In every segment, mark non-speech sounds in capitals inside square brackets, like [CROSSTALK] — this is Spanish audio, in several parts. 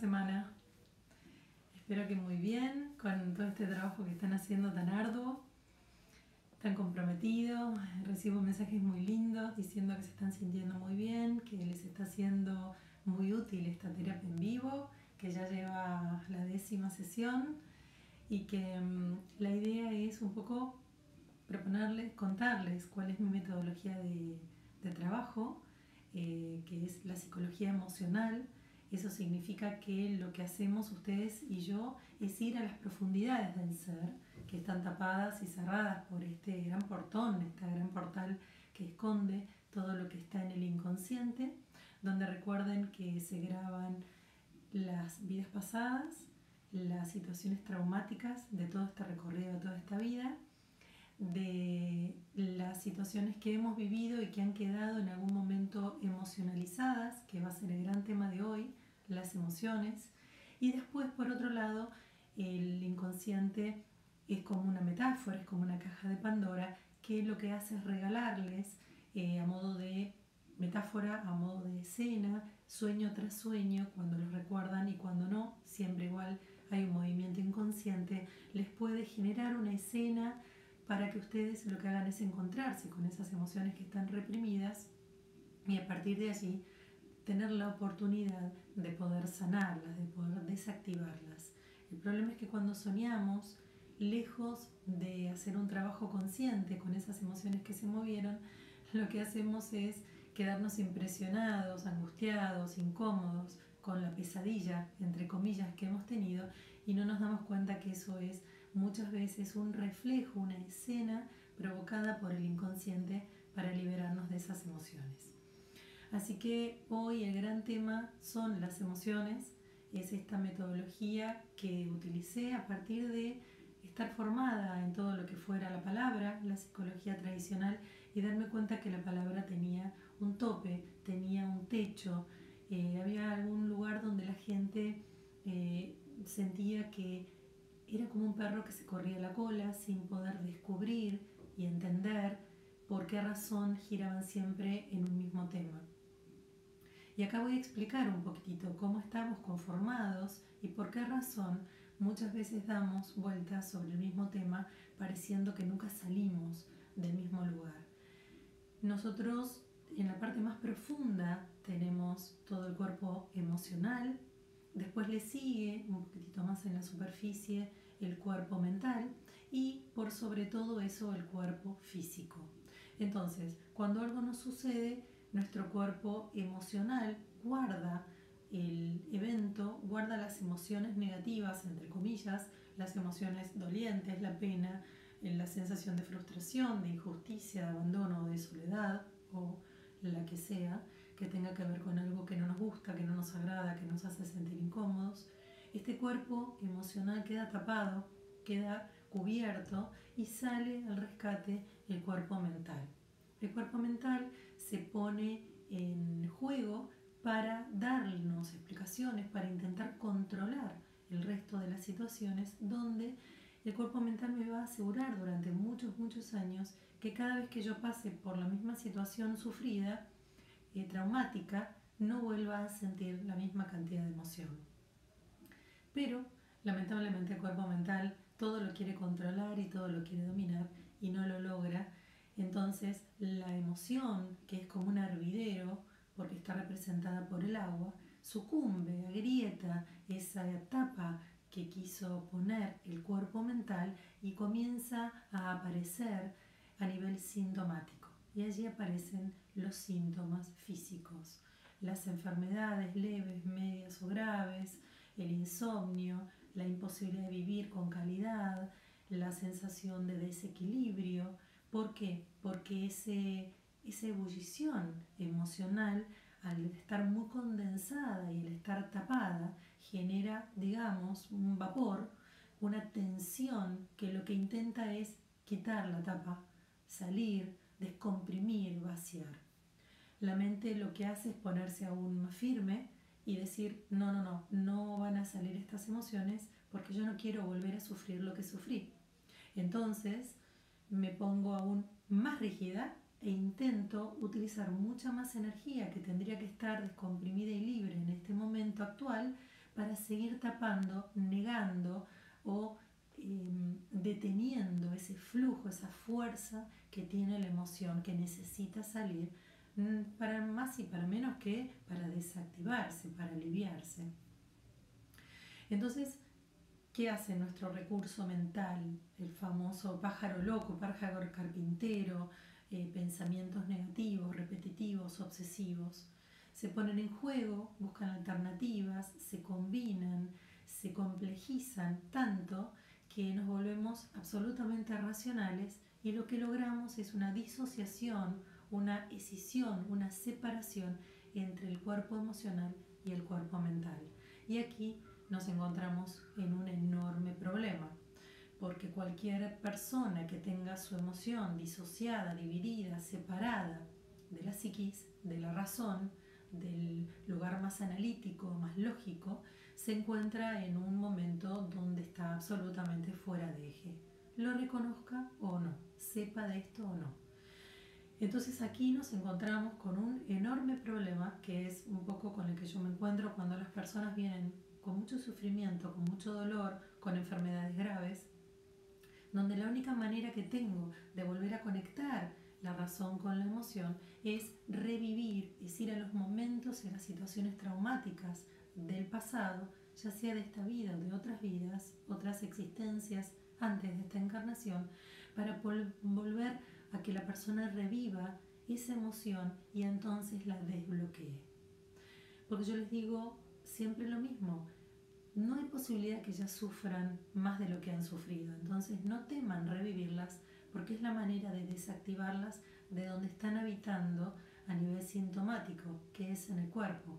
semana? Espero que muy bien con todo este trabajo que están haciendo tan arduo, tan comprometido. Recibo mensajes muy lindos diciendo que se están sintiendo muy bien, que les está siendo muy útil esta terapia en vivo, que ya lleva la décima sesión y que mm, la idea es un poco proponerles, contarles cuál es mi metodología de, trabajo, eh, que es la psicología emocional eso significa que lo que hacemos ustedes y yo es ir a las profundidades del ser, que están tapadas y cerradas por este gran portón, este gran portal que esconde todo lo que está en el inconsciente, donde recuerden que se graban las vidas pasadas, las situaciones traumáticas de todo este recorrido, de toda esta vida, de las situaciones que hemos vivido y que han quedado en algún momento emocionalizadas, que va a ser el gran tema de hoy, las emociones. Y después, por otro lado, el inconsciente es como una metáfora, es como una caja de Pandora, que lo que hace es regalarles eh, a modo de metáfora, a modo de escena, sueño tras sueño, cuando los recuerdan y cuando no, siempre igual hay un movimiento inconsciente, les puede generar una escena para que ustedes lo que hagan es encontrarse con esas emociones que están reprimidas y a partir de allí tener la oportunidad de poder sanarlas, de poder desactivarlas. El problema es que cuando soñamos, lejos de hacer un trabajo consciente con esas emociones que se movieron, lo que hacemos es quedarnos impresionados, angustiados, incómodos con la pesadilla, entre comillas, que hemos tenido y no nos damos cuenta que eso es muchas veces un reflejo, una escena provocada por el inconsciente para liberarnos de esas emociones. Así que hoy el gran tema son las emociones, es esta metodología que utilicé a partir de estar formada en todo lo que fuera la palabra, la psicología tradicional, y darme cuenta que la palabra tenía un tope, tenía un techo, eh, había algún lugar donde la gente eh, sentía que era como un perro que se corría la cola sin poder descubrir y entender por qué razón giraban siempre en un mismo tema. Y acá voy a explicar un poquitito cómo estamos conformados y por qué razón muchas veces damos vueltas sobre el mismo tema pareciendo que nunca salimos del mismo lugar. Nosotros en la parte más profunda tenemos todo el cuerpo emocional, después le sigue un poquitito más en la superficie el cuerpo mental y por sobre todo eso el cuerpo físico. Entonces, cuando algo nos sucede, nuestro cuerpo emocional guarda el evento, guarda las emociones negativas, entre comillas, las emociones dolientes, la pena, eh, la sensación de frustración, de injusticia, de abandono, de soledad o la que sea, que tenga que ver con algo que no nos gusta, que no nos agrada, que nos hace sentir incómodos. Este cuerpo emocional queda tapado, queda cubierto y sale al rescate el cuerpo mental. El cuerpo mental se pone en juego para darnos explicaciones, para intentar controlar el resto de las situaciones donde el cuerpo mental me va a asegurar durante muchos, muchos años que cada vez que yo pase por la misma situación sufrida, eh, traumática, no vuelva a sentir la misma cantidad de emoción. Pero, lamentablemente, el cuerpo mental todo lo quiere controlar y todo lo quiere dominar y no lo logra entonces la emoción, que es como un hervidero, porque está representada por el agua, sucumbe, agrieta esa etapa que quiso poner el cuerpo mental y comienza a aparecer a nivel sintomático. Y allí aparecen los síntomas físicos, las enfermedades leves, medias o graves, el insomnio, la imposibilidad de vivir con calidad, la sensación de desequilibrio, ¿Por qué? Porque ese, esa ebullición emocional, al estar muy condensada y al estar tapada, genera, digamos, un vapor, una tensión que lo que intenta es quitar la tapa, salir, descomprimir, vaciar. La mente lo que hace es ponerse aún más firme y decir, no, no, no, no van a salir estas emociones porque yo no quiero volver a sufrir lo que sufrí. Entonces, me pongo aún más rígida e intento utilizar mucha más energía que tendría que estar descomprimida y libre en este momento actual para seguir tapando, negando o em, deteniendo ese flujo, esa fuerza que tiene la emoción que necesita salir mm, para más y para menos que para desactivarse, para aliviarse. Entonces, ¿qué hace nuestro recurso mental? El famoso pájaro loco, pájaro carpintero, eh, pensamientos negativos, repetitivos, obsesivos. Se ponen en juego, buscan alternativas, se combinan, se complejizan tanto que nos volvemos absolutamente racionales y lo que logramos es una disociación, una escisión, una separación entre el cuerpo emocional y el cuerpo mental. Y aquí nos encontramos en un enorme problema, porque cualquier persona que tenga su emoción disociada, dividida, separada de la psiquis, de la razón, del lugar más analítico, más lógico, se encuentra en un momento donde está absolutamente fuera de eje. Lo reconozca o no, sepa de esto o no. Entonces aquí nos encontramos con un enorme problema que es un poco con el que yo me encuentro cuando las personas vienen con mucho sufrimiento, con mucho dolor, con enfermedades graves, donde la única manera que tengo de volver a conectar la razón con la emoción es revivir, es ir a los momentos y a las situaciones traumáticas del pasado, ya sea de esta vida o de otras vidas, otras existencias antes de esta encarnación, para volver a que la persona reviva esa emoción y entonces la desbloquee. Porque yo les digo, siempre lo mismo. No hay posibilidad que ellas sufran más de lo que han sufrido. Entonces no teman revivirlas porque es la manera de desactivarlas de donde están habitando a nivel sintomático, que es en el cuerpo.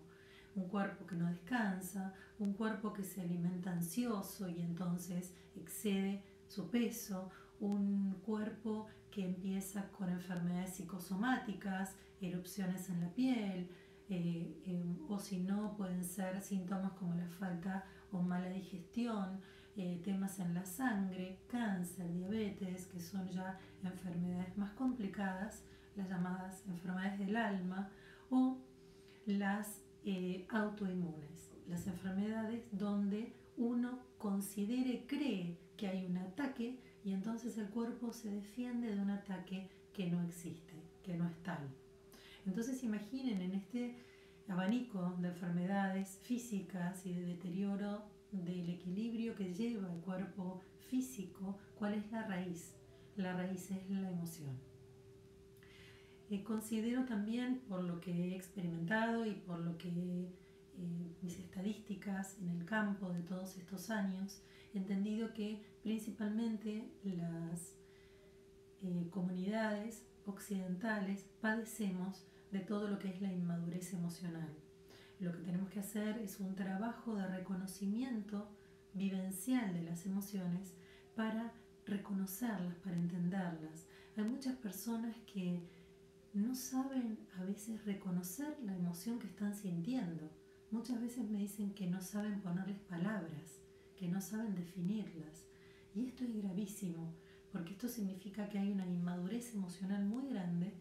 Un cuerpo que no descansa, un cuerpo que se alimenta ansioso y entonces excede su peso, un cuerpo que empieza con enfermedades psicosomáticas, erupciones en la piel, eh, em, o si no pueden ser síntomas como la falta o mala digestión, eh, temas en la sangre, cáncer, diabetes, que son ya enfermedades más complicadas, las llamadas enfermedades del alma, o las eh, autoinmunes, las enfermedades donde uno considere, cree que hay un ataque y entonces el cuerpo se defiende de un ataque que no existe, que no es tal. Entonces imaginen en este abanico de enfermedades físicas y de deterioro del equilibrio que lleva el cuerpo físico, cuál es la raíz. La raíz es la emoción. Eh, considero también, por lo que he experimentado y por lo que eh, mis estadísticas en el campo de todos estos años, he entendido que principalmente las eh, comunidades occidentales padecemos de todo lo que es la inmadurez emocional. Lo que tenemos que hacer es un trabajo de reconocimiento vivencial de las emociones para reconocerlas, para entenderlas. Hay muchas personas que no saben a veces reconocer la emoción que están sintiendo. Muchas veces me dicen que no saben ponerles palabras, que no saben definirlas. Y esto es gravísimo, porque esto significa que hay una inmadurez emocional muy grande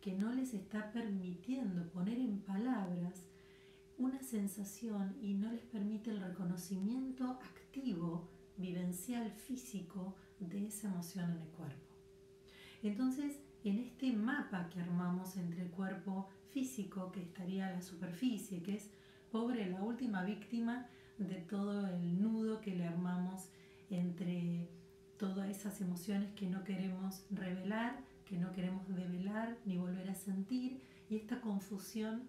que no les está permitiendo poner en palabras una sensación y no les permite el reconocimiento activo, vivencial, físico de esa emoción en el cuerpo. Entonces, en este mapa que armamos entre el cuerpo físico, que estaría la superficie, que es pobre la última víctima de todo el nudo que le armamos entre todas esas emociones que no queremos revelar que no queremos develar ni volver a sentir y esta confusión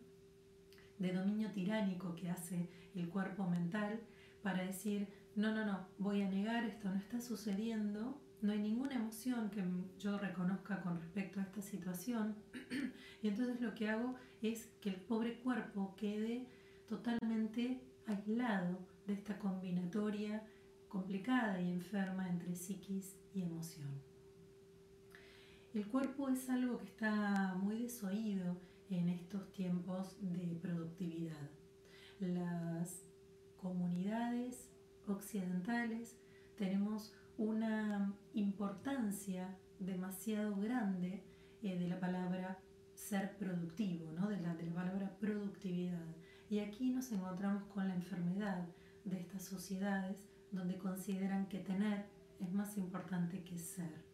de dominio tiránico que hace el cuerpo mental para decir, no, no, no, voy a negar, esto no está sucediendo, no hay ninguna emoción que yo reconozca con respecto a esta situación. [CLEARS THROAT] y entonces lo que hago es que el pobre cuerpo quede totalmente aislado de esta combinatoria complicada y enferma entre psiquis y emoción. El cuerpo es algo que está muy desoído en estos tiempos de productividad. Las comunidades occidentales tenemos una importancia demasiado grande eh, de la palabra ser productivo, ¿no? de, la, de la palabra productividad. Y aquí nos encontramos con la enfermedad de estas sociedades donde consideran que tener es más importante que ser.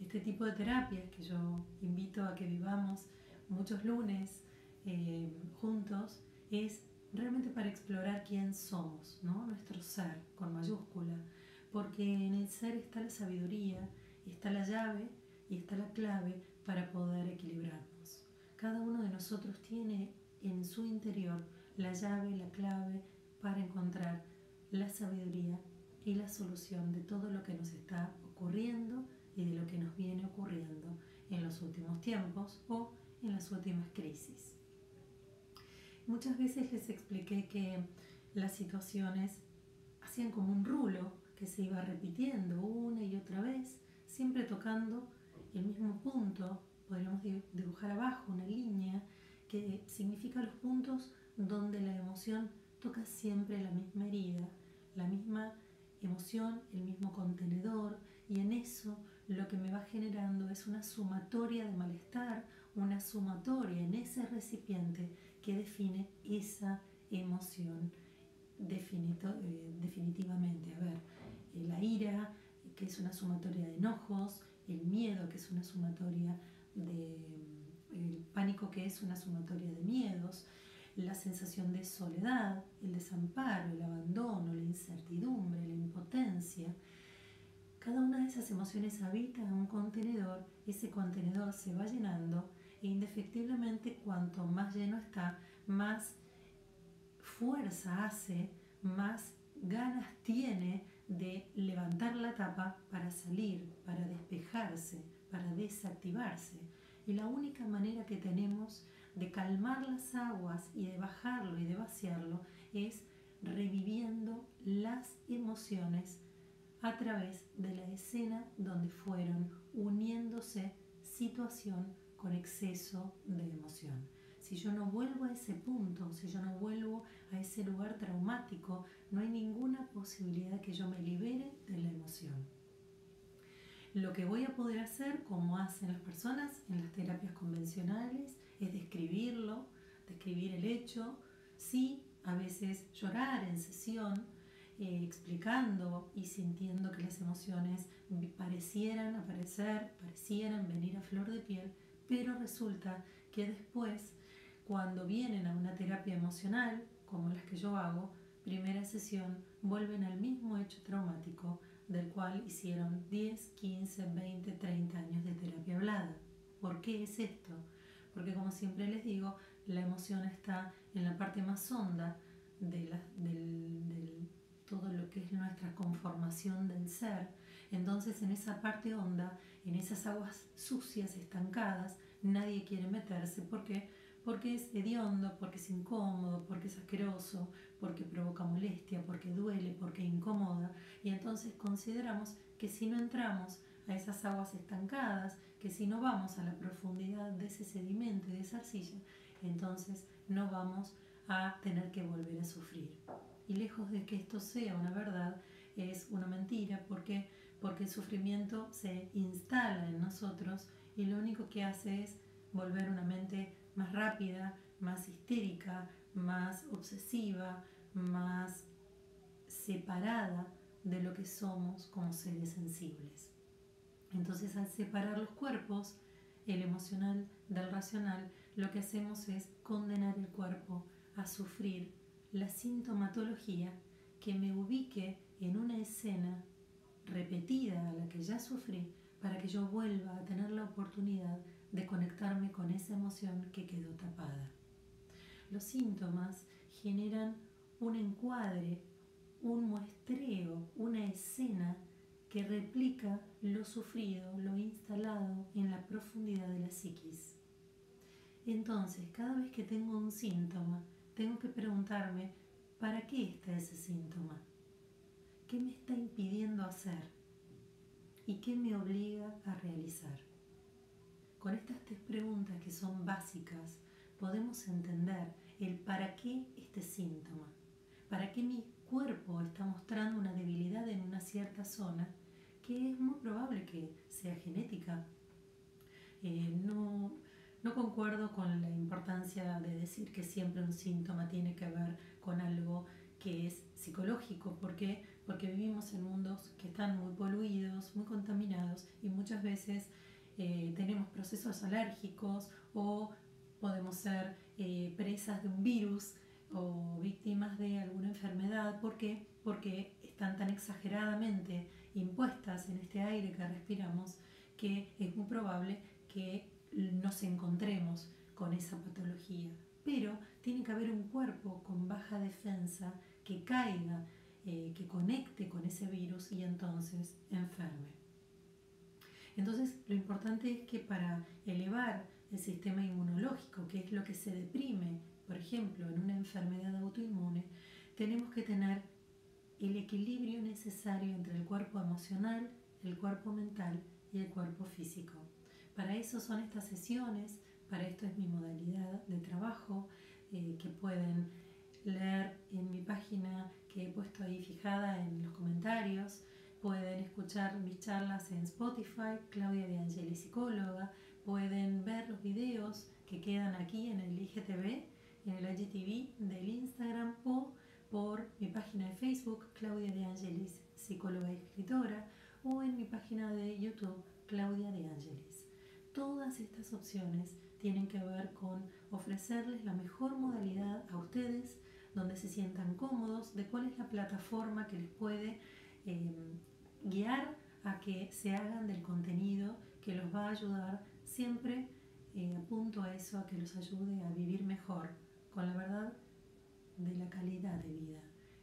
Este tipo de terapias que yo invito a que vivamos muchos lunes eh, juntos es realmente para explorar quién somos, ¿no? nuestro ser con mayúscula, porque en el ser está la sabiduría, está la llave y está la clave para poder equilibrarnos. Cada uno de nosotros tiene en su interior la llave, la clave para encontrar la sabiduría y la solución de todo lo que nos está ocurriendo y de lo que nos viene ocurriendo en los últimos tiempos o en las últimas crisis. Muchas veces les expliqué que las situaciones hacían como un rulo que se iba repitiendo una y otra vez, siempre tocando el mismo punto. Podríamos dibujar abajo una línea que significa los puntos donde la emoción toca siempre la misma herida, la misma emoción, el mismo contenedor, y en eso lo que me va generando es una sumatoria de malestar, una sumatoria en ese recipiente que define esa emoción eh, definitivamente. A ver, eh, la ira, que es una sumatoria de enojos, el miedo, que es una sumatoria de... el pánico, que es una sumatoria de miedos, la sensación de soledad, el desamparo, el abandono, la incertidumbre, la impotencia. Cada una de esas emociones habita en un contenedor, ese contenedor se va llenando e indefectiblemente cuanto más lleno está, más fuerza hace, más ganas tiene de levantar la tapa para salir, para despejarse, para desactivarse. Y la única manera que tenemos de calmar las aguas y de bajarlo y de vaciarlo es reviviendo las emociones a través de la escena donde fueron uniéndose situación con exceso de emoción. Si yo no vuelvo a ese punto, si yo no vuelvo a ese lugar traumático, no hay ninguna posibilidad que yo me libere de la emoción. Lo que voy a poder hacer, como hacen las personas en las terapias convencionales, es describirlo, describir el hecho, sí, a veces llorar en sesión, eh, explicando y sintiendo que las emociones parecieran aparecer, parecieran venir a flor de piel, pero resulta que después, cuando vienen a una terapia emocional, como las que yo hago, primera sesión, vuelven al mismo hecho traumático del cual hicieron 10, 15, 20, 30 años de terapia hablada. ¿Por qué es esto? Porque como siempre les digo, la emoción está en la parte más honda de, todo lo que es nuestra conformación del ser. Entonces en esa parte honda, en esas aguas sucias, estancadas, nadie quiere meterse. ¿Por qué? Porque es hediondo, porque es incómodo, porque es asqueroso, porque provoca molestia, porque duele, porque incomoda. Y entonces consideramos que si no entramos a esas aguas estancadas, que si no vamos a la profundidad de ese sedimento y de esa arcilla, entonces no vamos a tener que volver a sufrir. Y lejos de que esto sea una verdad, es una mentira. ¿Por qué? Porque el sufrimiento se instala en nosotros y lo único que hace es volver una mente más rápida, más histérica, más obsesiva, más separada de lo que somos como seres sensibles. Entonces al separar los cuerpos, el emocional del racional, lo que hacemos es condenar el cuerpo a sufrir la sintomatología que me ubique en una escena repetida a la que ya sufrí para que yo vuelva a tener la oportunidad de conectarme con esa emoción que quedó tapada. Los síntomas generan un encuadre, un muestreo, una escena que replica lo sufrido, lo instalado en la profundidad de la psiquis. Entonces, cada vez que tengo un síntoma, tengo que preguntarme, ¿para qué está ese síntoma? ¿Qué me está impidiendo hacer? ¿Y qué me obliga a realizar? Con estas tres preguntas que son básicas, podemos entender el para qué este síntoma, para qué mi cuerpo está mostrando una debilidad en una cierta zona que es muy probable que sea genética. Eh, no, no concuerdo con la importancia de decir que siempre un síntoma tiene que ver con algo que es psicológico. ¿Por qué? Porque vivimos en mundos que están muy poluidos, muy contaminados y muchas veces eh, tenemos procesos alérgicos o podemos ser eh, presas de un virus o víctimas de alguna enfermedad. ¿Por qué? Porque están tan exageradamente impuestas en este aire que respiramos que es muy probable que nos encontremos con esa patología. Pero tiene que haber un cuerpo con baja defensa que caiga, eh, que conecte con ese virus y entonces enferme. Entonces lo importante es que para elevar el sistema inmunológico, que es lo que se deprime, por ejemplo, en una enfermedad autoinmune, tenemos que tener el equilibrio necesario entre el cuerpo emocional, el cuerpo mental y el cuerpo físico. Para eso son estas sesiones, para esto es mi modalidad de trabajo eh, que pueden leer en mi página que he puesto ahí fijada en los comentarios. Pueden escuchar mis charlas en Spotify, Claudia de Angeli Psicóloga. Pueden ver los videos que quedan aquí en el IGTV, en el IGTV del Instagram o por mi página de Facebook, Claudia de Angelis, psicóloga y escritora, o en mi página de YouTube, Claudia de Angelis. Todas estas opciones tienen que ver con ofrecerles la mejor modalidad a ustedes, donde se sientan cómodos, de cuál es la plataforma que les puede em, guiar a que se hagan del contenido que los va a ayudar siempre eh, apunto a eso, a que los ayude a vivir mejor, con la verdad de la calidad de vida.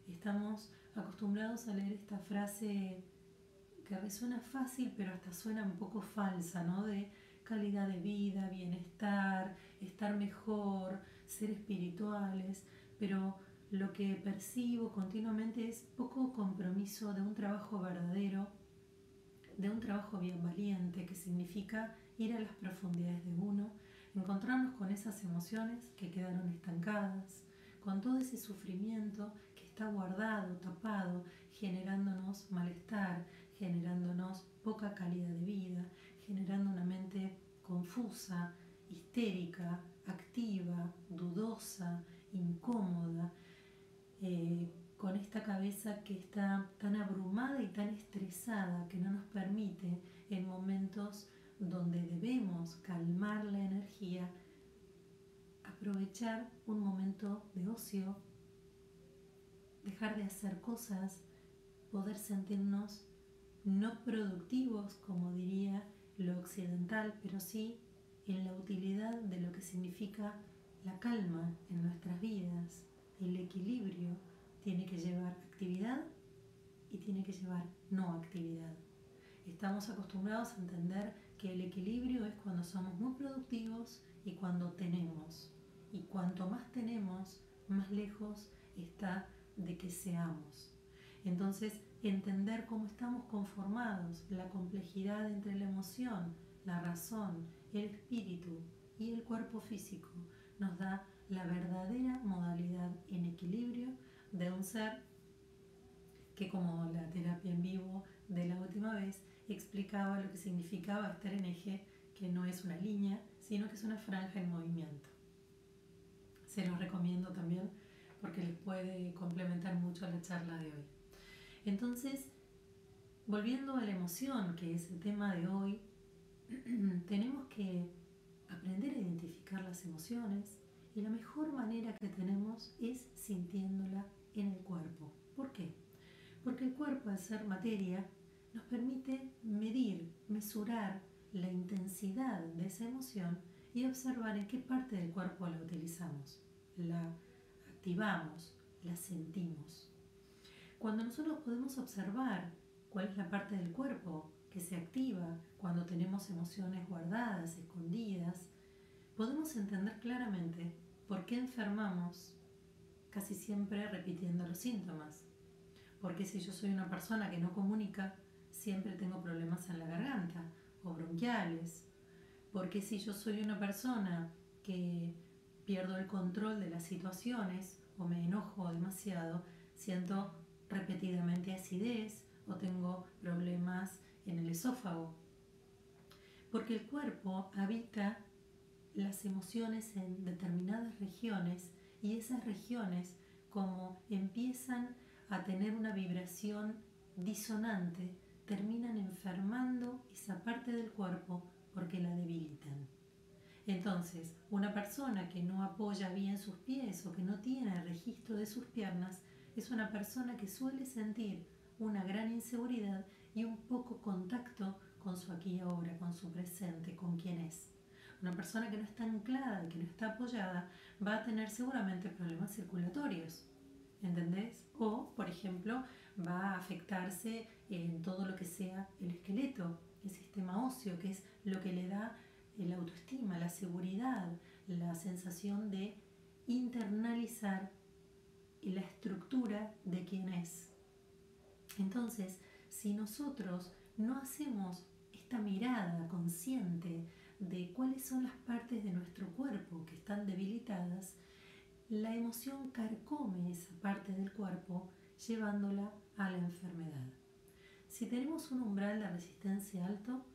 Estamos acostumbrados a leer esta frase que resuena fácil, pero hasta suena un poco falsa, ¿no? De calidad de vida, bienestar, estar mejor, ser espirituales, pero lo que percibo continuamente es poco compromiso de un trabajo verdadero, de un trabajo bien valiente, que significa ir a las profundidades de uno, encontrarnos con esas emociones que quedaron estancadas, con todo ese sufrimiento que está guardado, tapado, generándonos malestar, generándonos poca calidad de vida, generando una mente confusa, histérica, activa, dudosa, incómoda, eh, con esta cabeza que está tan abrumada y tan estresada que no nos permite en momentos donde debemos calmar la energía aprovechar un momento de ocio, dejar de hacer cosas, poder sentirnos no productivos, como diría lo occidental, pero sí en la utilidad de lo que significa la calma en nuestras vidas. El equilibrio tiene que llevar actividad y tiene que llevar no actividad. Estamos acostumbrados a entender que el equilibrio es cuando somos muy productivos y cuando tenemos y cuanto más tenemos, más lejos está de que seamos. Entonces, entender cómo estamos conformados, la complejidad entre la emoción, la razón, el espíritu y el cuerpo físico, nos da la verdadera modalidad en equilibrio de un ser que como la terapia en vivo de la última vez explicaba lo que significaba estar en eje, que no es una línea, sino que es una franja en movimiento se los recomiendo también porque les puede complementar mucho la charla de hoy. Entonces, volviendo a la emoción, que es el tema de hoy, [CLEARS THROAT] tenemos que aprender a identificar las emociones y la mejor manera que tenemos es sintiéndola en el cuerpo. ¿Por qué? Porque el cuerpo, al ser materia, nos permite medir, mesurar la intensidad de esa emoción y observar en qué parte del cuerpo la utilizamos la activamos, la sentimos. Cuando nosotros podemos observar cuál es la parte del cuerpo que se activa cuando tenemos emociones guardadas, escondidas, podemos entender claramente por qué enfermamos casi siempre repitiendo los síntomas. Porque si yo soy una persona que no comunica, siempre tengo problemas en la garganta o bronquiales. Porque si yo soy una persona que pierdo el control de las situaciones o me enojo demasiado, siento repetidamente acidez o tengo problemas en el esófago. Porque el cuerpo habita las emociones en determinadas regiones y esas regiones como empiezan a tener una vibración disonante, terminan enfermando esa parte del cuerpo porque la debilitan. Entonces, una persona que no apoya bien sus pies o que no tiene registro de sus piernas es una persona que suele sentir una gran inseguridad y un poco contacto con su aquí y ahora, con su presente, con quien es. Una persona que no está anclada que no está apoyada va a tener seguramente problemas circulatorios, ¿entendés? O, por ejemplo, va a afectarse en todo lo que sea el esqueleto, el sistema óseo, que es lo que le da la autoestima, la seguridad, la sensación de internalizar la estructura de quien es. Entonces, si nosotros no hacemos esta mirada consciente de cuáles son las partes de nuestro cuerpo que están debilitadas, la emoción carcome esa parte del cuerpo llevándola a la enfermedad. Si tenemos un umbral de resistencia alto,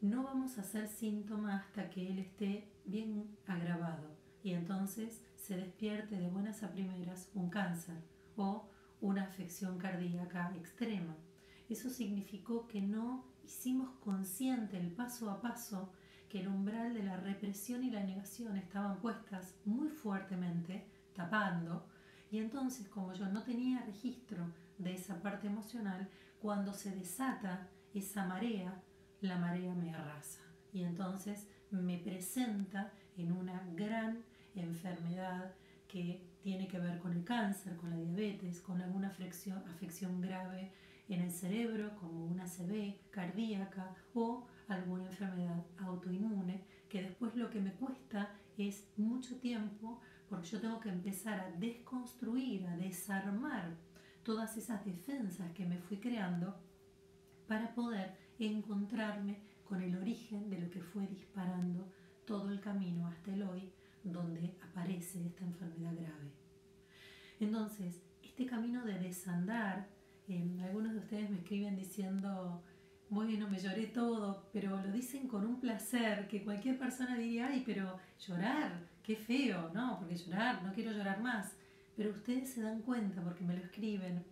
no vamos a hacer síntoma hasta que él esté bien agravado y entonces se despierte de buenas a primeras un cáncer o una afección cardíaca extrema. Eso significó que no hicimos consciente el paso a paso que el umbral de la represión y la negación estaban puestas muy fuertemente, tapando, y entonces como yo no tenía registro de esa parte emocional, cuando se desata esa marea, la marea me arrasa y entonces me presenta en una gran enfermedad que tiene que ver con el cáncer, con la diabetes, con alguna afección, afección grave en el cerebro, como una ACV cardíaca o alguna enfermedad autoinmune, que después lo que me cuesta es mucho tiempo porque yo tengo que empezar a desconstruir, a desarmar todas esas defensas que me fui creando para poder encontrarme con el origen de lo que fue disparando todo el camino hasta el hoy donde aparece esta enfermedad grave. Entonces, este camino de desandar, eh, algunos de ustedes me escriben diciendo, bueno, me lloré todo, pero lo dicen con un placer que cualquier persona diría, ay, pero llorar, qué feo, no, porque llorar, no quiero llorar más. Pero ustedes se dan cuenta, porque me lo escriben,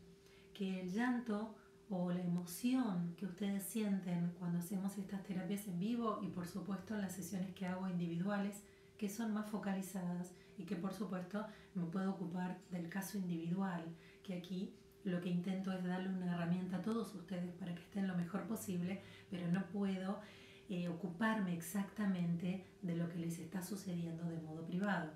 que el llanto o la emoción que ustedes sienten cuando hacemos estas terapias en vivo y por supuesto en las sesiones que hago individuales, que son más focalizadas y que por supuesto me puedo ocupar del caso individual, que aquí lo que intento es darle una herramienta a todos ustedes para que estén lo mejor posible, pero no puedo eh, ocuparme exactamente de lo que les está sucediendo de modo privado.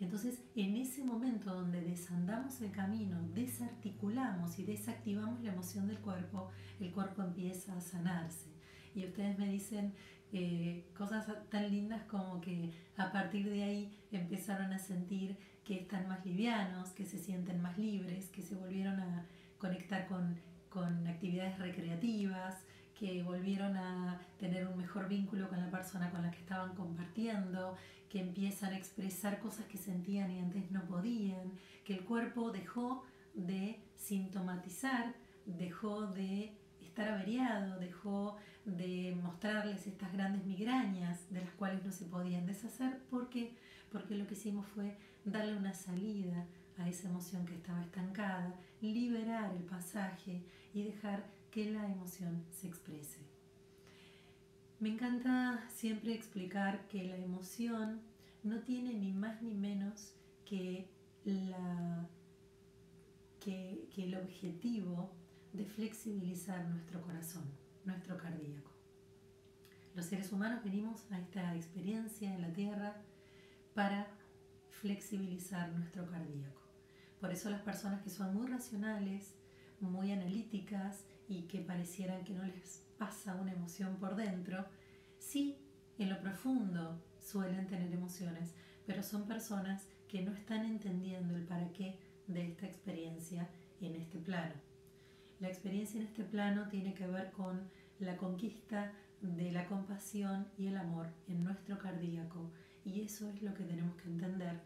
Entonces, en ese momento donde desandamos el camino, desarticulamos y desactivamos la emoción del cuerpo, el cuerpo empieza a sanarse. Y ustedes me dicen eh, cosas tan lindas como que a partir de ahí empezaron a sentir que están más livianos, que se sienten más libres, que se volvieron a conectar con, con actividades recreativas, que volvieron a tener un mejor vínculo con la persona con la que estaban compartiendo, que empiezan a expresar cosas que sentían y antes no podían, que el cuerpo dejó de sintomatizar, dejó de estar averiado, dejó de mostrarles estas grandes migrañas de las cuales no se podían deshacer porque porque lo que hicimos fue darle una salida a esa emoción que estaba estancada, liberar el pasaje y dejar que la emoción se exprese. Me encanta siempre explicar que la emoción no tiene ni más ni menos que, la, que, que el objetivo de flexibilizar nuestro corazón, nuestro cardíaco. Los seres humanos venimos a esta experiencia en la Tierra para flexibilizar nuestro cardíaco. Por eso las personas que son muy racionales, muy analíticas y que parecieran que no les pasa una emoción por dentro, sí, en lo profundo suelen tener emociones, pero son personas que no están entendiendo el para qué de esta experiencia en este plano. La experiencia en este plano tiene que ver con la conquista de la compasión y el amor en nuestro cardíaco y eso es lo que tenemos que entender.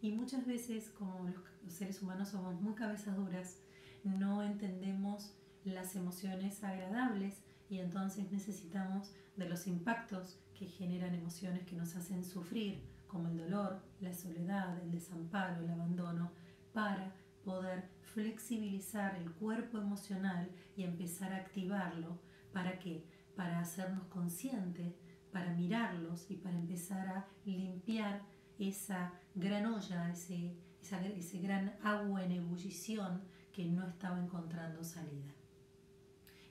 Y muchas veces como los seres humanos somos muy cabezas duras, no entendemos las emociones agradables y entonces necesitamos de los impactos que generan emociones que nos hacen sufrir, como el dolor, la soledad, el desamparo, el abandono, para poder flexibilizar el cuerpo emocional y empezar a activarlo. ¿Para qué? Para hacernos conscientes, para mirarlos y para empezar a limpiar esa gran olla, ese, ese gran agua en ebullición que no estaba encontrando salida.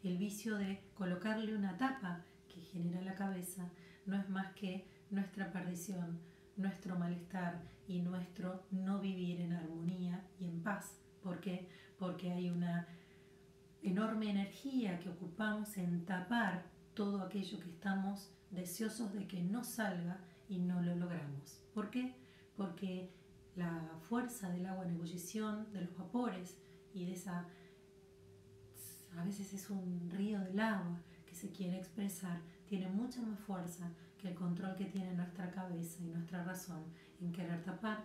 El vicio de colocarle una tapa que genera la cabeza no es más que nuestra perdición, nuestro malestar y nuestro no vivir en armonía y en paz. ¿Por qué? Porque hay una enorme energía que ocupamos en tapar todo aquello que estamos deseosos de que no salga y no lo logramos. ¿Por qué? Porque la fuerza del agua en ebullición, de los vapores y de esa... A veces es un río del agua que se quiere expresar, tiene mucha más fuerza que el control que tiene nuestra cabeza y nuestra razón en querer tapar,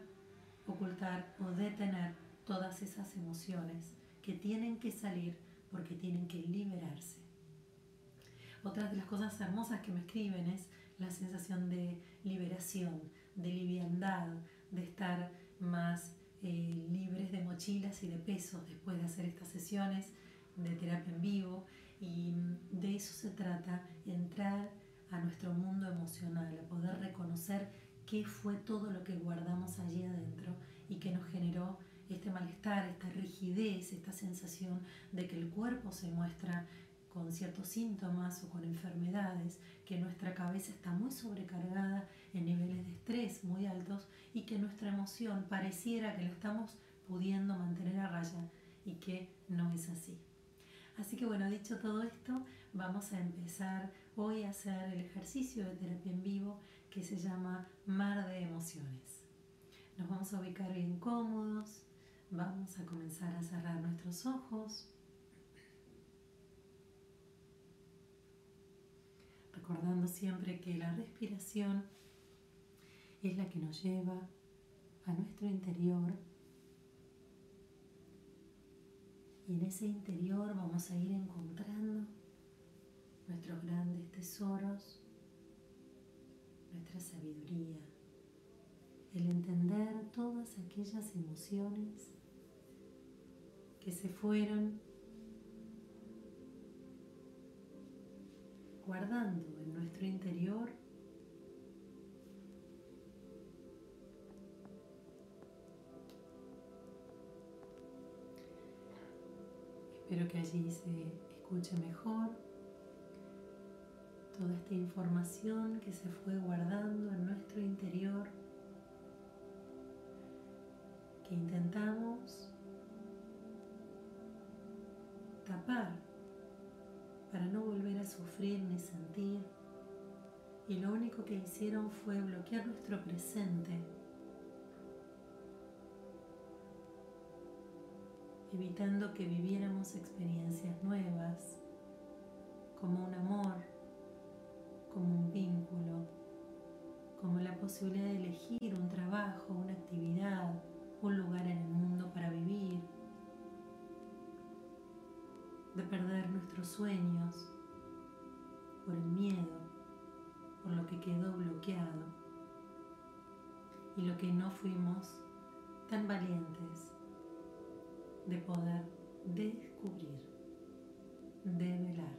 ocultar o detener todas esas emociones que tienen que salir porque tienen que liberarse. Otra de las cosas hermosas que me escriben es la sensación de liberación, de liviandad, de estar más eh, libres de mochilas y de pesos después de hacer estas sesiones de terapia en vivo. Y de eso se trata, entrar a nuestro mundo emocional, a poder reconocer qué fue todo lo que guardamos allí adentro y que nos generó este malestar, esta rigidez, esta sensación de que el cuerpo se muestra con ciertos síntomas o con enfermedades, que nuestra cabeza está muy sobrecargada en niveles de estrés muy altos y que nuestra emoción pareciera que la estamos pudiendo mantener a raya y que no es así. Así que bueno, dicho todo esto, vamos a empezar hoy a hacer el ejercicio de terapia en vivo que se llama Mar de Emociones. Nos vamos a ubicar bien cómodos, vamos a comenzar a cerrar nuestros ojos. Recordando siempre que la respiración es la que nos lleva a nuestro interior y en ese interior vamos a ir encontrando nuestros grandes tesoros, nuestra sabiduría, el entender todas aquellas emociones que se fueron guardando en nuestro interior. Espero que allí se escuche mejor toda esta información que se fue guardando en nuestro interior, que intentamos para no volver a sufrir ni sentir, y lo único que hicieron fue bloquear nuestro presente, evitando que viviéramos experiencias nuevas, como un amor, como un vínculo, como la posibilidad de elegir un trabajo, una actividad, un lugar en el mundo para vivir, de perder nuestros sueños por el miedo, por lo que quedó bloqueado y lo que no fuimos tan valientes de poder descubrir, develar.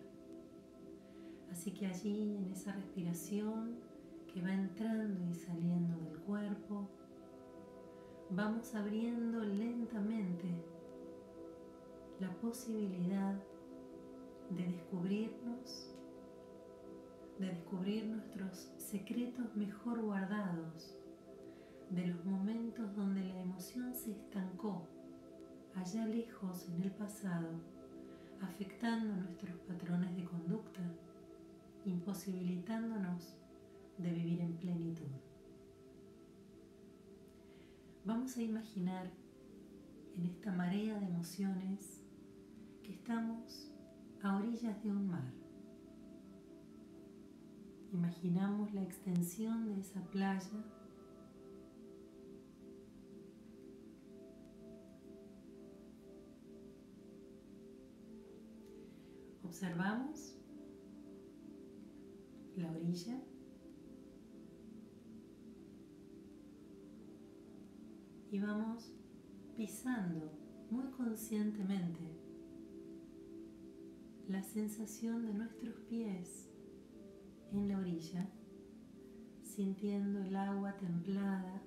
Así que allí en esa respiración que va entrando y saliendo del cuerpo, vamos abriendo lentamente la posibilidad de descubrirnos, de descubrir nuestros secretos mejor guardados, de los momentos donde la emoción se estancó allá lejos en el pasado, afectando nuestros patrones de conducta imposibilitándonos de vivir en plenitud. Vamos a imaginar en esta marea de emociones que estamos a orillas de un mar. Imaginamos la extensión de esa playa observamos la orilla. Y vamos pisando muy conscientemente la sensación de nuestros pies en la orilla, sintiendo el agua templada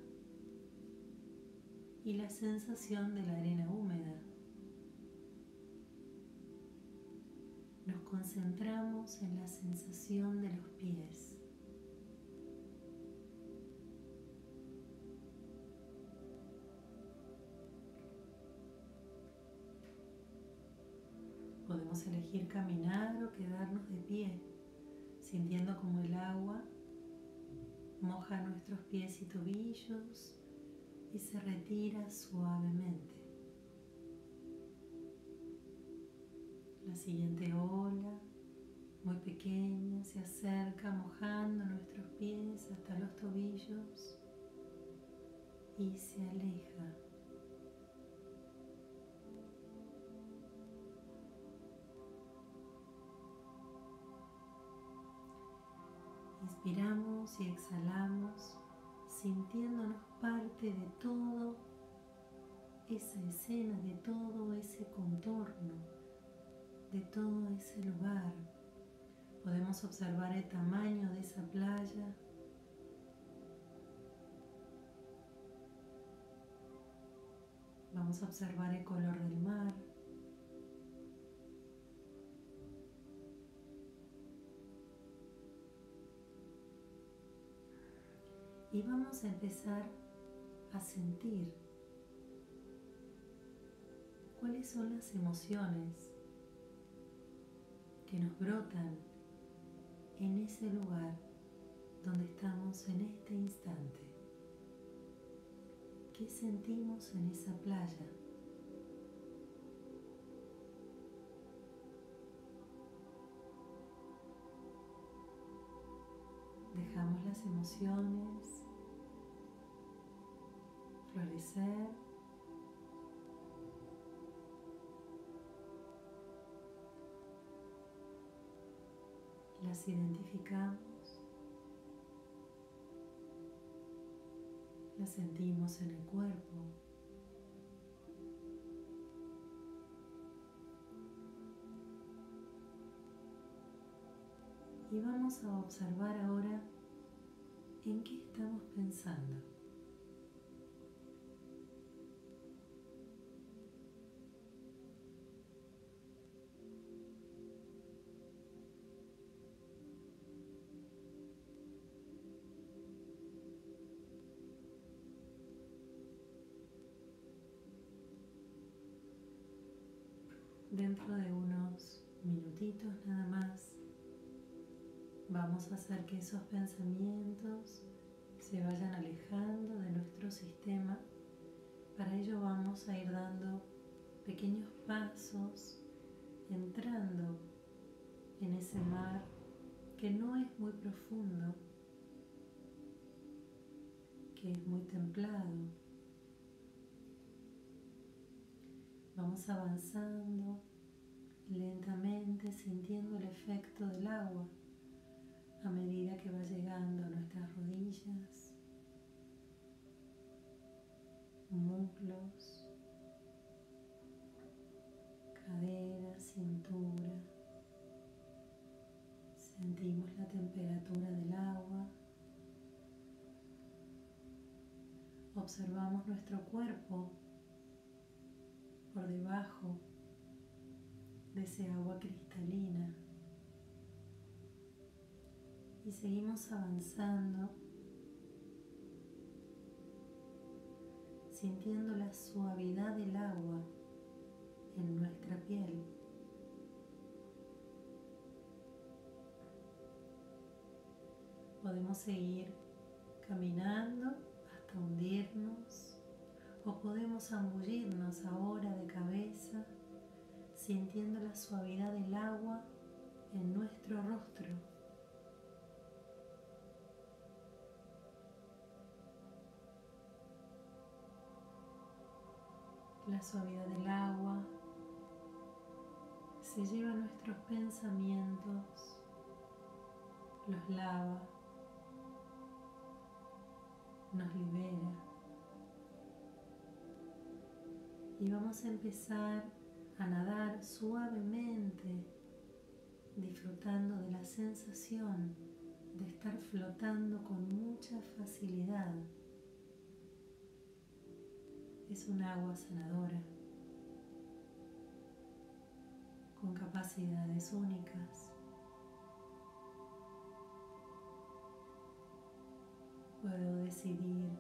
y la sensación de la arena húmeda. Nos concentramos en la sensación de los pies. Elegir caminar o quedarnos de pie, sintiendo como el agua moja nuestros pies y tobillos y se retira suavemente. La siguiente ola, muy pequeña, se acerca mojando nuestros pies hasta los tobillos y se aleja. Inspiramos y exhalamos sintiéndonos parte de todo esa escena, de todo ese contorno, de todo ese lugar. Podemos observar el tamaño de esa playa. Vamos a observar el color del mar. Y vamos a empezar a sentir cuáles son las emociones que nos brotan en ese lugar donde estamos en este instante. ¿Qué sentimos en esa playa? Dejamos las emociones Las identificamos. Las sentimos en el cuerpo. Y vamos a observar ahora en qué estamos pensando. Hacer que esos pensamientos se vayan alejando de nuestro sistema. Para ello vamos a ir dando pequeños pasos, entrando en ese mar que no es muy profundo, que es muy templado Vamos avanzando lentamente sintiendo el efecto del agua a medida que va llegando a nuestras rodillas, muslos, cadera, cintura. Sentimos la temperatura del agua. Observamos nuestro cuerpo por debajo de ese agua cristalina y seguimos avanzando sintiendo la suavidad del agua en nuestra piel. Podemos seguir caminando hasta hundirnos o podemos zambullirnos ahora de cabeza sintiendo la suavidad del agua en nuestro rostro. La suavidad del agua se lleva nuestros pensamientos, los lava, nos libera. Y vamos a empezar a nadar suavemente, disfrutando de la sensación de estar flotando con mucha facilidad. Es un agua sanadora, con capacidades únicas. Puedo decidir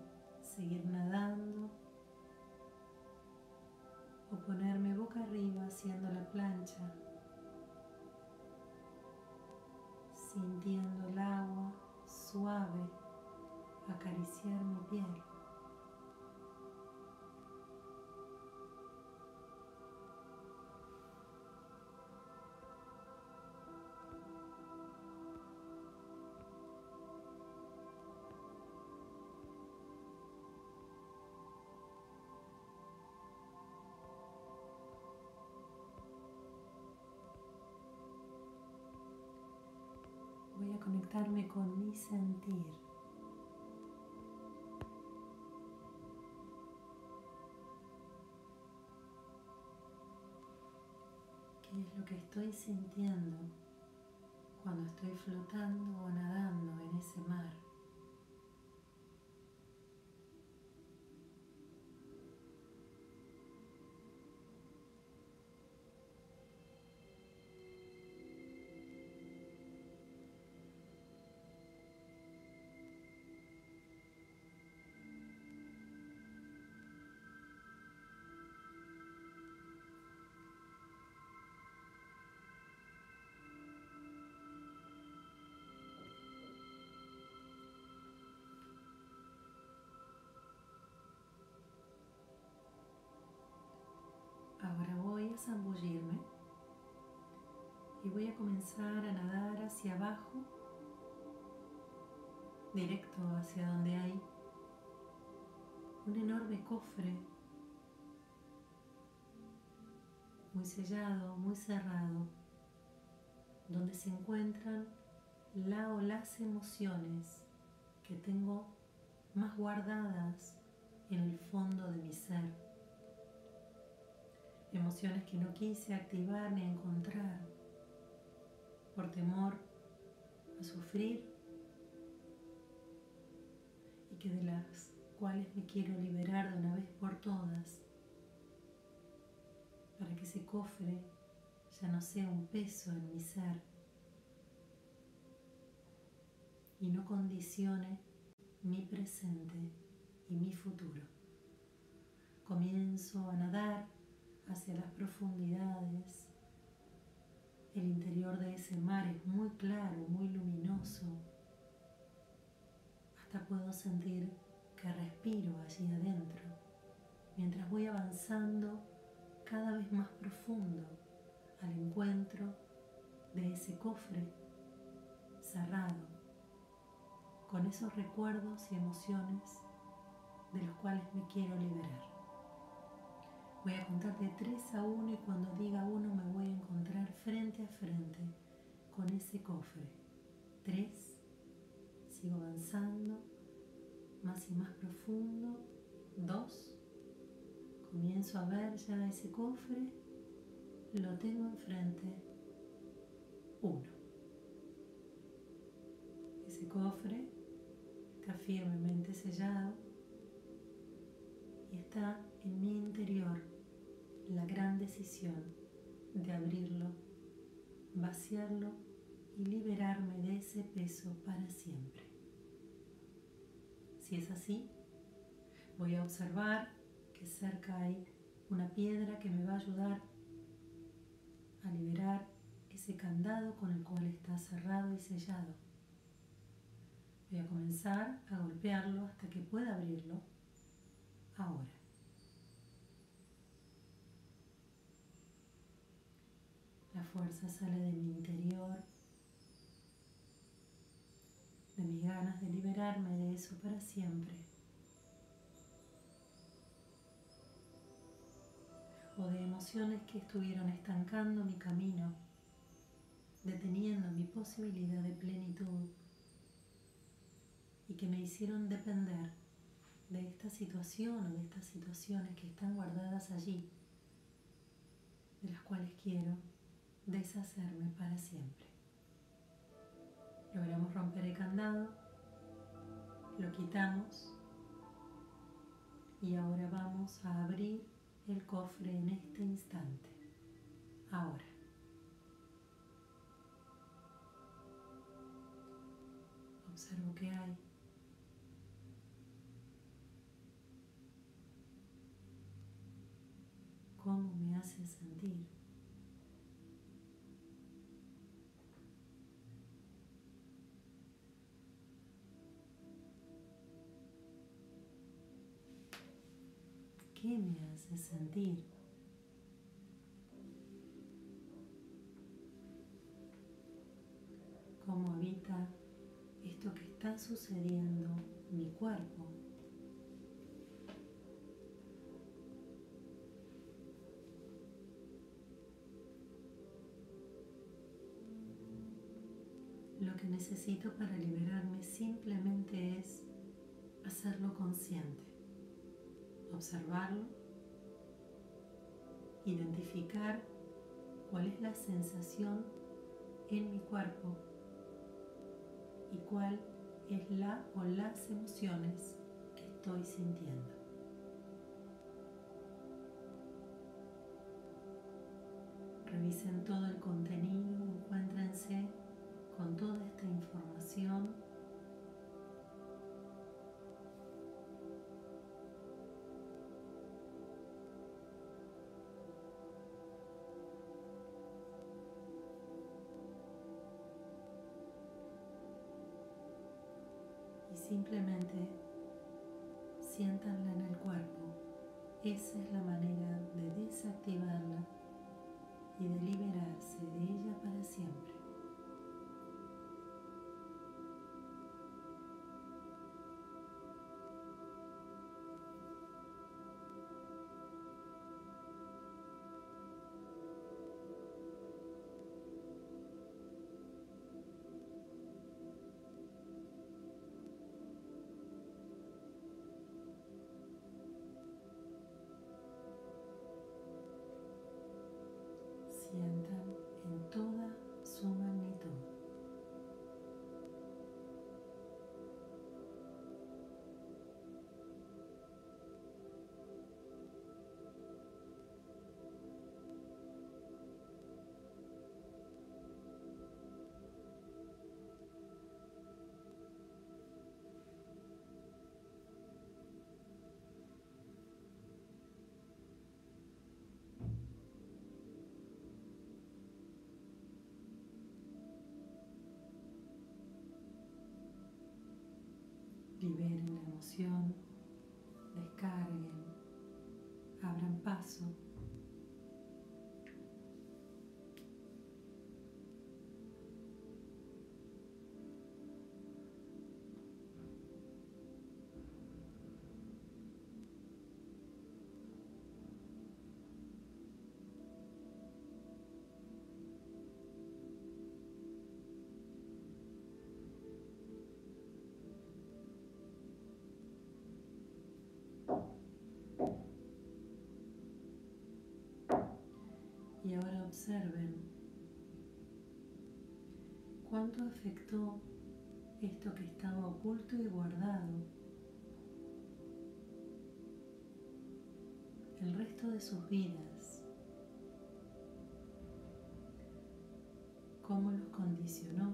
seguir nadando o ponerme boca arriba haciendo la plancha, sintiendo el agua suave acariciar mi piel. Sentir. ¿Qué es lo que estoy sintiendo cuando estoy flotando o nadando en ese mar? Voy a comenzar a nadar hacia abajo, directo hacia donde hay un enorme cofre, muy sellado, muy cerrado, donde se encuentran la o las emociones que tengo más guardadas en el fondo de mi ser. Emociones que no quise activar ni encontrar por temor a sufrir y que de las cuales me quiero liberar de una vez por todas para que ese cofre ya no sea un peso en mi ser y no condicione mi presente y mi futuro. Comienzo a nadar hacia las profundidades. El interior de ese mar es muy claro, muy luminoso. Hasta puedo sentir que respiro allí adentro, mientras voy avanzando cada vez más profundo al encuentro de ese cofre cerrado, con esos recuerdos y emociones de los cuales me quiero liberar. Voy a contar de 3 a 1 y cuando diga 1 me voy a encontrar frente a frente con ese cofre. 3, sigo avanzando, más y más profundo. 2, comienzo a ver ya ese cofre, lo tengo enfrente. 1. Ese cofre está firmemente sellado y está en mi interior la gran decisión de abrirlo, vaciarlo y liberarme de ese peso para siempre. Si es así, voy a observar que cerca hay una piedra que me va a ayudar a liberar ese candado con el cual está cerrado y sellado. Voy a comenzar a golpearlo hasta que pueda abrirlo ahora. La fuerza sale de mi interior, de mis ganas de liberarme de eso para siempre. O de emociones que estuvieron estancando mi camino, deteniendo mi posibilidad de plenitud y que me hicieron depender de esta situación o de estas situaciones que están guardadas allí, de las cuales quiero deshacerme para siempre. Logramos romper el candado, lo quitamos y ahora vamos a abrir el cofre en este instante. Ahora. Observo qué hay. Cómo me hace ¿Qué me hace sentir? ¿Cómo habita esto que está sucediendo mi cuerpo? Lo que necesito para liberarme simplemente es hacerlo consciente observarlo, identificar cuál es la sensación en mi cuerpo y cuál es la o las emociones que estoy sintiendo. Revisen todo el contenido, encuéntrense con toda esta información simplemente siéntanla en el cuerpo. Esa es la manera de desactivarla y de liberarse de ella para siempre. Descarguen, abran paso Y ahora observen cuánto afectó esto que estaba oculto y guardado el resto de sus vidas, cómo los condicionó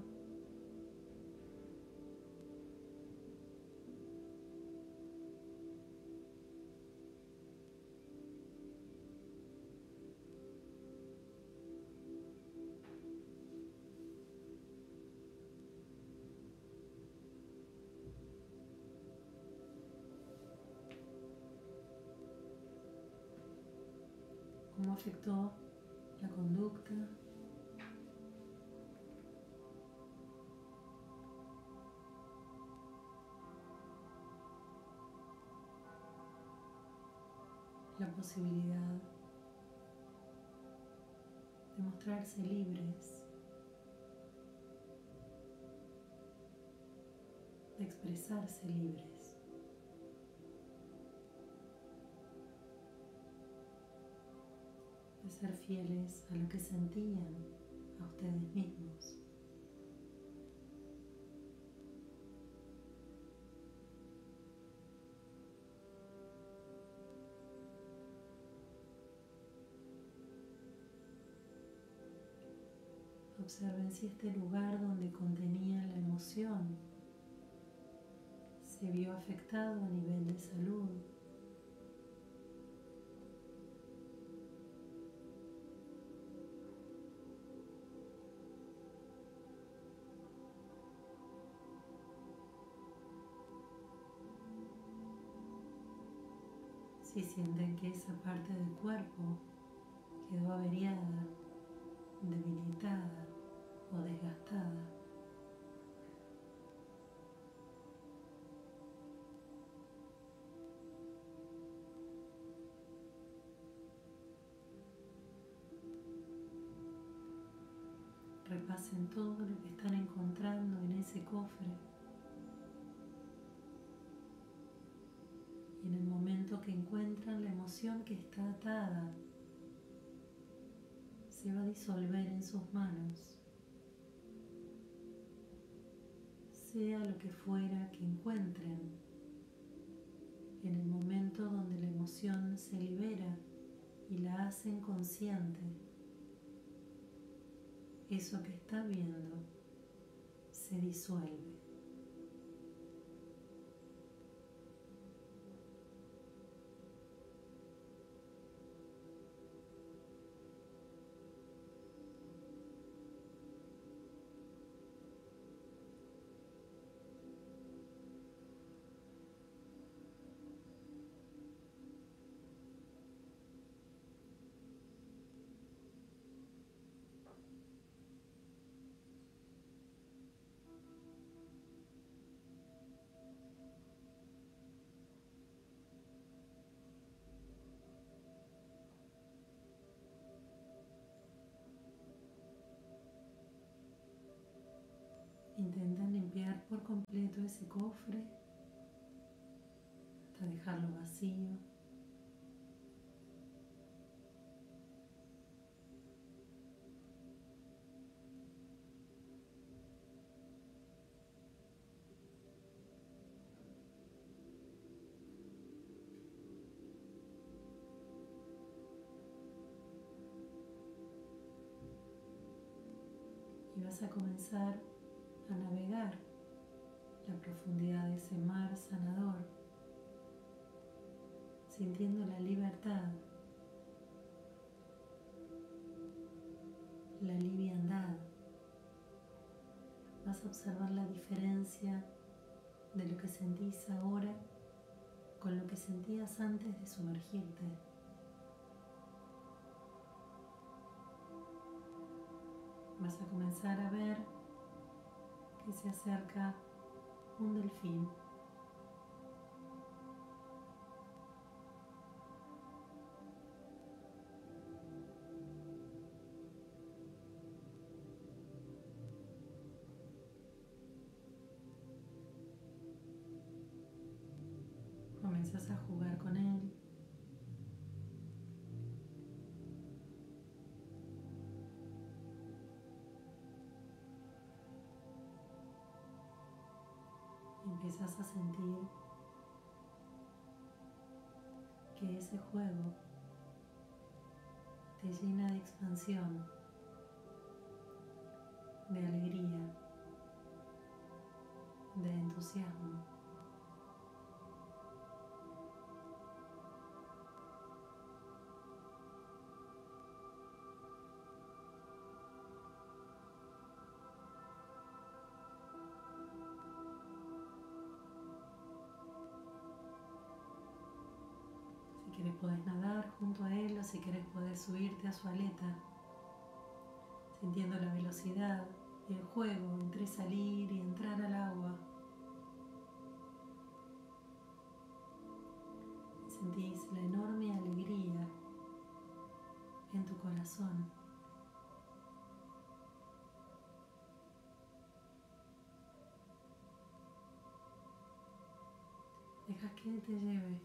cómo afectó la conducta. La posibilidad de mostrarse libres, de expresarse libres. Ser fieles a lo que sentían, a ustedes mismos. Observen si este lugar donde contenía la emoción se vio afectado a nivel de salud. Sienten que esa parte del cuerpo quedó averiada, debilitada, o desgastada. Repasen todo lo que están encontrando en ese cofre. Que encuentran la emoción que está atada, se va a disolver en sus manos. sea lo que fuera que encuentren, en el momento donde la emoción se libera y la hacen consciente, eso que está viendo se disuelve. Por completo ese cofre hasta dejarlo vacío. Y vas a comenzar a navegar profundidad de ese mar sanador, sintiendo la libertad, la liviandad. Vas a observar la diferencia de lo que sentís ahora con lo que sentías antes de sumergirte. Vas a comenzar a ver que se acerca un delfín. Que ese juego te llena de expansión, de alegría, de entusiasmo. Puedes nadar junto a él o si quieres puedes subirte a su aleta, sintiendo la velocidad y el juego entre salir y entrar al agua. Sentís la enorme alegría en tu corazón. Dejas que Él te lleve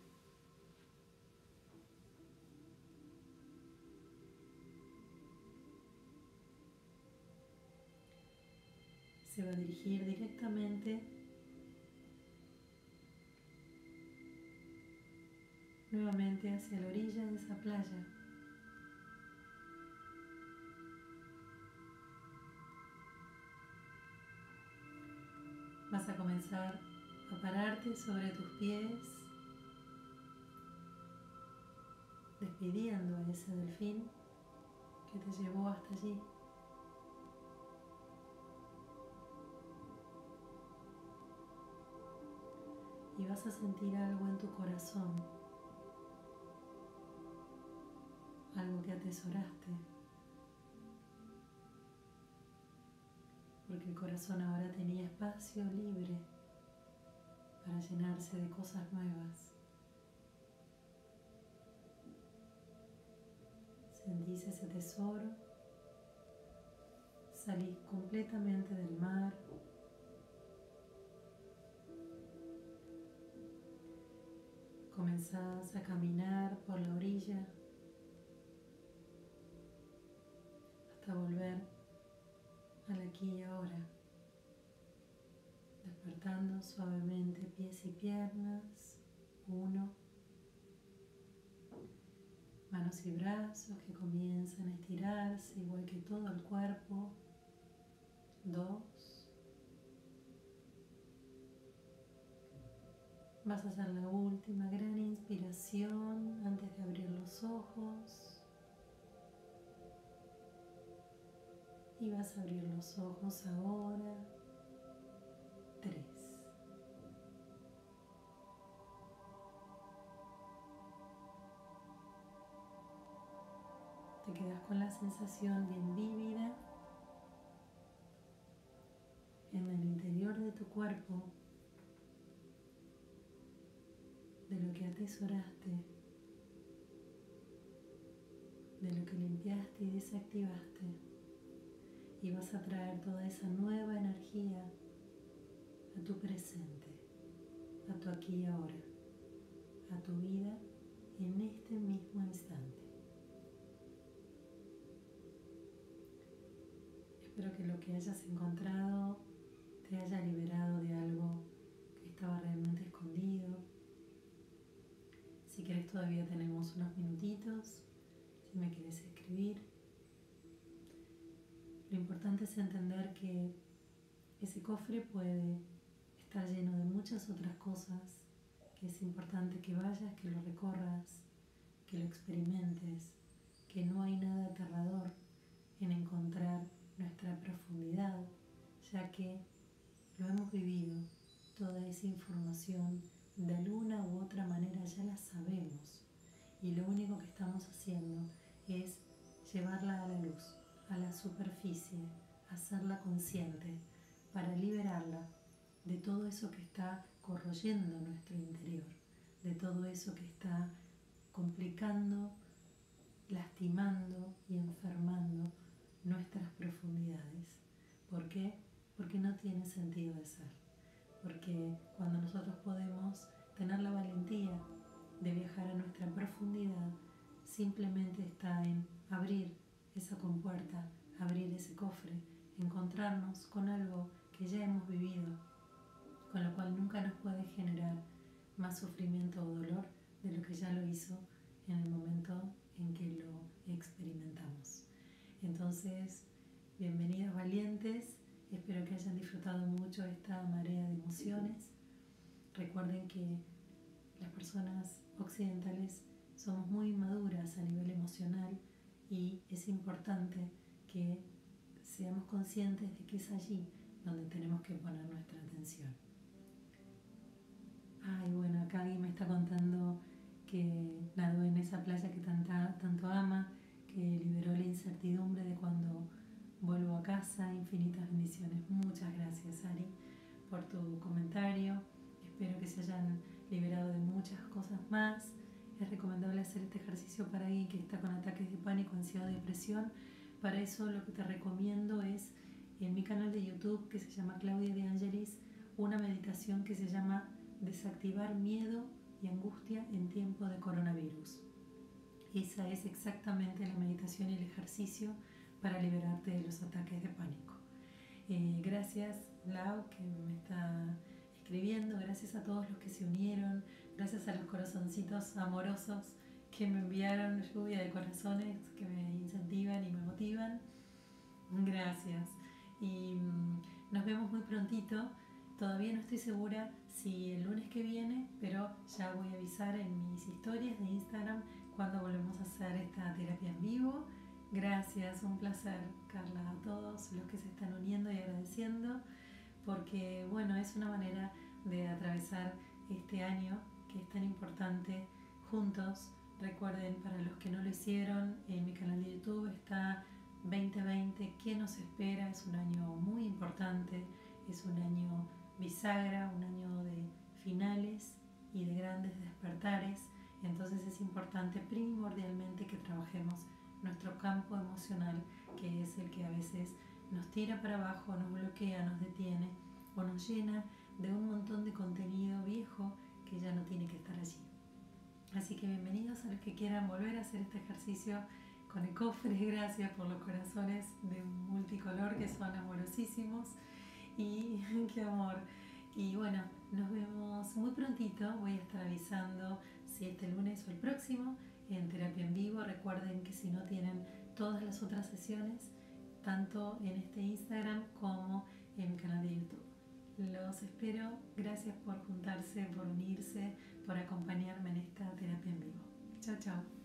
se va a dirigir directamente nuevamente hacia la orilla de esa playa. Vas a comenzar a pararte sobre tus pies, despidiendo a ese delfín que te llevó hasta allí. Y vas a sentir algo en tu corazón, algo que atesoraste. porque el corazón ahora tenía espacio libre para llenarse de cosas nuevas. Sentís ese tesoro, salís completamente del mar. Comenzás a caminar por la orilla hasta volver al aquí y ahora, despertando suavemente pies y piernas, uno, manos y brazos que comienzan a estirarse igual que todo el cuerpo, dos, vas a hacer la última gran inspiración antes de abrir los ojos. y vas a abrir los ojos ahora. Tres. Te quedas con la sensación bien vívida en el interior de tu cuerpo de lo que atesoraste, de lo que limpiaste y desactivaste y vas a traer toda esa nueva energía a tu presente, a tu aquí y ahora, a tu vida en este mismo instante. Espero que lo que hayas encontrado te haya liberado de algo que estaba realmente escondido. Todavía tenemos unos minutitos, si me quieres escribir. Lo importante es entender que ese cofre puede estar lleno de muchas otras cosas, que es importante que vayas, que lo recorras, que lo experimentes, que no hay nada aterrador en encontrar nuestra profundidad, ya que lo hemos vivido, toda esa información de alguna u otra manera ya la sabemos y lo único que estamos haciendo es llevarla a la luz a la superficie, hacerla consciente, para liberarla de todo eso que está corroyendo nuestro interior, de todo eso que está complicando, lastimando y enfermando nuestras profundidades. ¿Por qué? Porque no tiene sentido de ser. Porque cuando nosotros podemos tener la valentía de viajar a nuestra profundidad, simplemente está en abrir esa compuerta, abrir ese cofre, encontrarnos con algo que ya hemos vivido, con lo cual nunca nos puede generar más sufrimiento o dolor de lo que ya lo hizo en el momento en que lo experimentamos. Entonces, bienvenidos valientes, espero que hayan disfrutado mucho esta marea de emociones. Recuerden que las personas occidentales somos muy maduras a nivel emocional y es importante que seamos conscientes de que es allí donde tenemos que poner nuestra atención. Ay, bueno, acá alguien me está contando que nadó en esa playa que tanto ama, que liberó la incertidumbre de cuando vuelvo a casa. Infinitas bendiciones. Muchas gracias, Ari, por tu comentario. Espero que se hayan liberado de muchas cosas más. Es recomendable hacer este ejercicio para alguien que está con ataques de pánico, ansiedad depresión. Para eso lo que te recomiendo es en mi canal de YouTube que se llama Claudia de Angelis, una meditación que se llama Desactivar miedo y angustia en tiempo de coronavirus. Esa es exactamente la meditación y el ejercicio para liberarte de los ataques de pánico. Eh, gracias, Lau, que me está escribiendo. Gracias a todos los que se unieron. Gracias a los corazoncitos amorosos que me enviaron lluvia de corazones que me incentivan y me motivan. Gracias. Y mm, nos vemos muy prontito. Todavía no estoy segura si el lunes que viene, pero ya voy a avisar en mis historias de Instagram cuando volvemos a hacer esta terapia en vivo. Gracias, un placer, Carla, a todos los que se están uniendo y agradeciendo, porque bueno, es una manera de atravesar este año que es tan importante juntos. Recuerden, para los que no lo hicieron, en mi canal de YouTube está 2020, ¿qué nos espera? Es un año muy importante, es un año bisagra, un año de finales y de grandes despertares. Entonces es importante primordialmente que trabajemos nuestro campo emocional, que es el que a veces nos tira para abajo, nos bloquea, nos detiene o nos llena de un montón de contenido viejo que ya no tiene que estar allí. Así que bienvenidos a los que quieran volver a hacer este ejercicio con el cofre. [LAUGHS] Gracias por los corazones de multicolor que son amorosísimos. Y [LAUGHS] qué amor. Y bueno, nos vemos muy prontito. Voy a estar avisando si este lunes o el próximo en terapia en vivo. Recuerden que si no tienen todas las otras sesiones, tanto en este Instagram como en mi canal de YouTube. Los espero. Gracias por juntarse, por unirse, por acompañarme en esta terapia en vivo. Chao, chao.